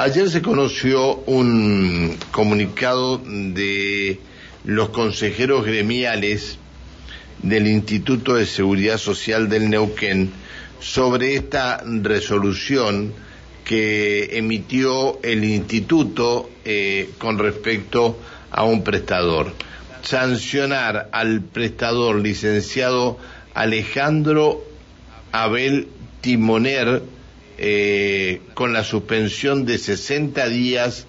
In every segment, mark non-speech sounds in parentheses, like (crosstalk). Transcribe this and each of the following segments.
Ayer se conoció un comunicado de los consejeros gremiales del Instituto de Seguridad Social del Neuquén sobre esta resolución que emitió el instituto eh, con respecto a un prestador. Sancionar al prestador licenciado Alejandro Abel Timoner eh, con la suspensión de 60 días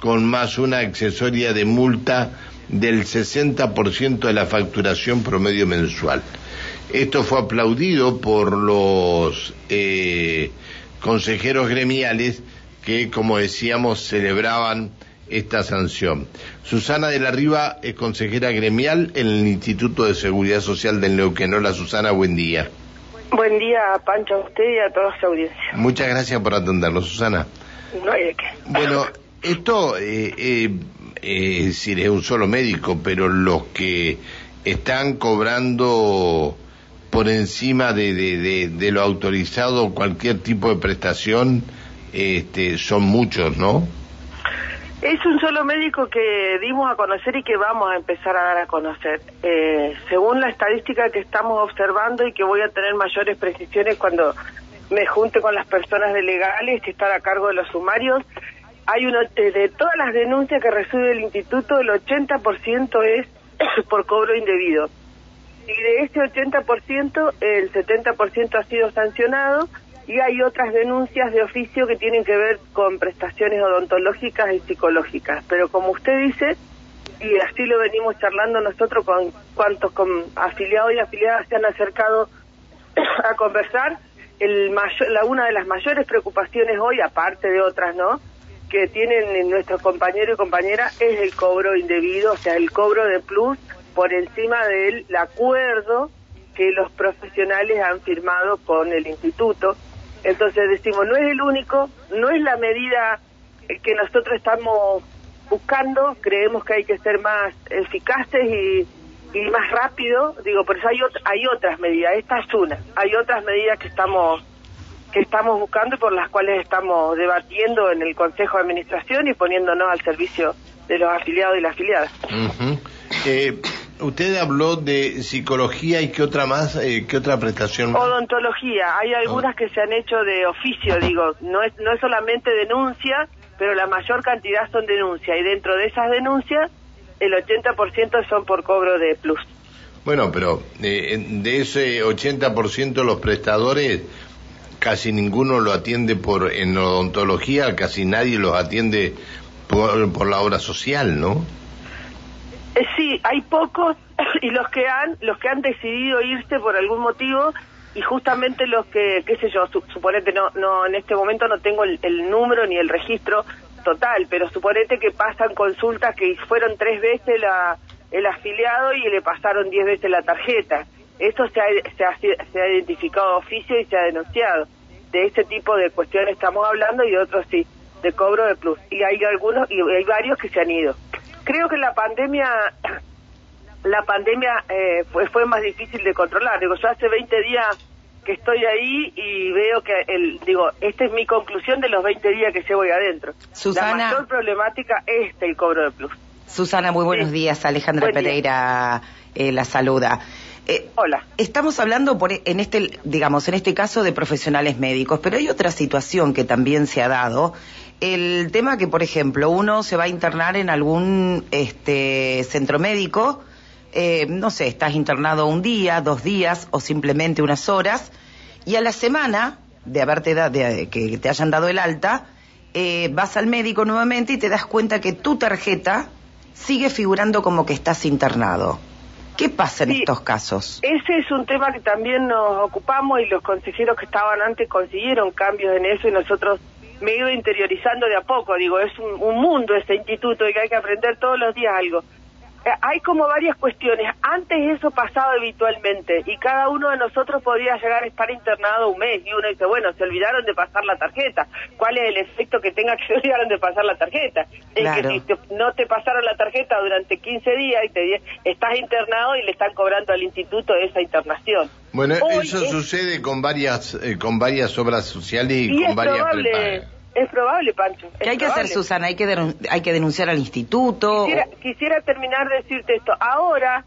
con más una accesoria de multa del 60% de la facturación promedio mensual. Esto fue aplaudido por los eh, consejeros gremiales que, como decíamos, celebraban esta sanción. Susana de la Riva es consejera gremial en el Instituto de Seguridad Social del Neuquén. Hola Susana, buen día. Buen día, Pancho, a usted y a toda su audiencia. Muchas gracias por atenderlo, Susana. No hay de qué. Bueno, esto eh, eh, eh, es decir, es un solo médico, pero los que están cobrando por encima de, de, de, lo autorizado cualquier tipo de prestación este, son muchos, ¿no? Es un solo médico que dimos a conocer y que vamos a empezar a dar a conocer. Eh, según la estadística que estamos observando y que voy a tener mayores precisiones cuando me junte con las personas de legales que están a cargo de los sumarios, hay una de todas las denuncias que recibe el instituto, el 80% es (coughs) por cobro indebido. Y de ese 80%, el 70% ha sido sancionado y hay otras denuncias de oficio que tienen que ver con prestaciones odontológicas y psicológicas. Pero como usted dice, y así lo venimos charlando nosotros con cuantos con afiliados y afiliadas se han acercado (coughs) a conversar, el la, una de las mayores preocupaciones hoy, aparte de otras, ¿no? que tienen nuestros compañeros y compañeras es el cobro indebido, o sea, el cobro de plus por encima del acuerdo que los profesionales han firmado con el instituto. Entonces decimos, no es el único, no es la medida que nosotros estamos buscando, creemos que hay que ser más eficaces y, más rápido, digo, por eso hay, hay otras medidas, esta es una, hay otras medidas que estamos que estamos buscando y por las cuales estamos debatiendo en el Consejo de Administración y poniéndonos al servicio de los afiliados y las afiliadas. Usted habló de psicología y qué otra más, eh, qué otra prestación. Odontología. Hay algunas que se han hecho de oficio, digo, no es no es solamente denuncia, pero la mayor cantidad son denuncias y dentro de esas denuncias el 80% son por cobro de plus. Bueno, pero eh, de ese 80% los prestadores casi ninguno lo atiende por en odontología, casi nadie los atiende por, por la obra social, ¿no? Eh, sí, hay pocos (laughs) y los que han los que han decidido irse por algún motivo y justamente los que qué sé yo, suponete no no en este momento no tengo el, el, número ni el registro total, pero suponete que pasan consultas que fueron tres veces la el afiliado y le pasaron diez veces la tarjeta. Eso se ha, se ha, se ha identificado oficio y se ha denunciado. De ese tipo de cuestiones estamos hablando y otros sí, de cobro de plus. Y hay algunos y hay varios que se han ido. Creo que la pandemia la pandemia eh, fue, fue más difícil de controlar. Digo, yo hace 20 días que estoy ahí y veo que, el, digo, esta es mi conclusión de los 20 días que llevo ahí adentro. Susana, la mayor problemática es el cobro de plus. Susana, muy buenos sí. días. Alejandra Buen Pereira eh, la saluda. Eh, Hola. Estamos hablando por, en este, digamos, en este caso de profesionales médicos, pero hay otra situación que también se ha dado. El tema que, por ejemplo, uno se va a internar en algún este, centro médico, eh, no sé, estás internado un día, dos días o simplemente unas horas, y a la semana de haberte dado, de, que te hayan dado el alta, eh, vas al médico nuevamente y te das cuenta que tu tarjeta sigue figurando como que estás internado. ¿Qué pasa en Sí. estos casos? Ese es un tema que también nos ocupamos y los consejeros que estaban antes consiguieron cambios en eso y nosotros me he ido interiorizando de a poco. Digo, es un, un mundo este instituto y que hay que aprender todos los días algo. Eh, Hay como varias cuestiones. Antes eso pasaba habitualmente y cada uno de nosotros podía llegar a estar internado un mes y uno dice, bueno, se olvidaron de pasar la tarjeta. ¿Cuál es el efecto que tenga que se olvidaron de pasar la tarjeta? Es Claro. que si te- no te pasaron la tarjeta durante 15 días y te estás internado y le están cobrando al instituto esa internación. Bueno, Hoy eso es- sucede con varias eh, con varias obras sociales y, Y con es varias. Es probable, Pancho. ¿Qué hay que hacer, Susana? ¿Hay que, hay que denunciar al instituto? Quisiera, quisiera terminar de decirte esto. Ahora,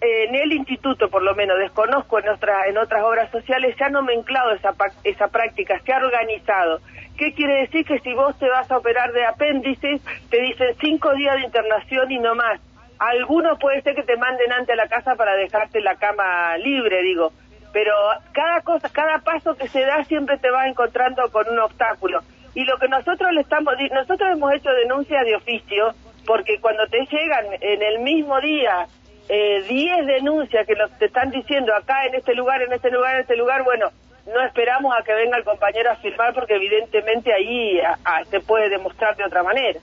en el instituto, por lo menos, desconozco en, otras en otras obras sociales, se ha nomenclado esa, esa práctica, se ha organizado. ¿Qué quiere decir? Que si vos te vas a operar de apéndices, te dicen cinco días de internación y no más. Algunos puede ser que te manden ante la casa para dejarte la cama libre, digo. Pero cada cosa, cada paso que se da siempre te vas encontrando con un obstáculo. Y lo que nosotros le estamos, nosotros hemos hecho denuncias de oficio, porque cuando te llegan en el mismo día 10 eh, denuncias que nos te están diciendo acá, en este lugar, en este lugar, en este lugar, bueno, no esperamos a que venga el compañero a firmar porque evidentemente ahí se puede demostrar de otra manera.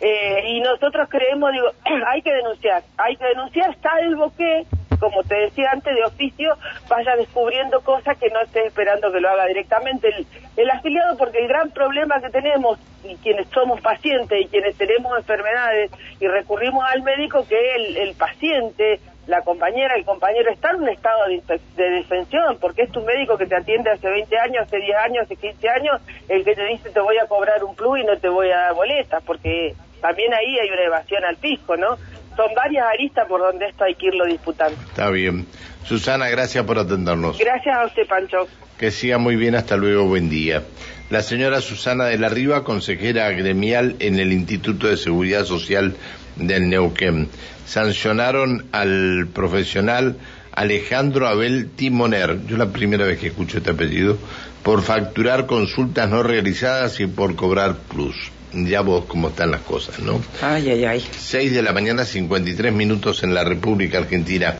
Eh, y nosotros creemos, digo, (clears throat) hay que denunciar, hay que denunciar salvo que, como te decía antes, de oficio vaya descubriendo cosas que no esté esperando que lo haga directamente el, el afiliado, porque el gran problema que tenemos, y quienes somos pacientes y quienes tenemos enfermedades y recurrimos al médico, que el, el paciente la compañera, el compañero está en un estado de, de, defensión, porque es tu médico que te atiende hace 20 años, hace 10 años, hace 15 años, el que te dice te voy a cobrar un plus y no te voy a dar boletas, porque también ahí hay una evasión al fisco, ¿no? Son varias aristas por donde esto hay que irlo disputando. Está bien. Susana, gracias por atendernos. Gracias a usted, Pancho. Que siga muy bien, hasta luego, buen día. La señora Susana de la Riva, consejera gremial en el Instituto de Seguridad Social del Neuquén. Sancionaron al profesional Alejandro Abel Timoner, yo la primera vez que escucho este apellido, por facturar consultas no realizadas y por cobrar plus. Ya vos cómo están las cosas, ¿no? Ay, ay, ay. Seis de la mañana, 53 minutos en la República Argentina.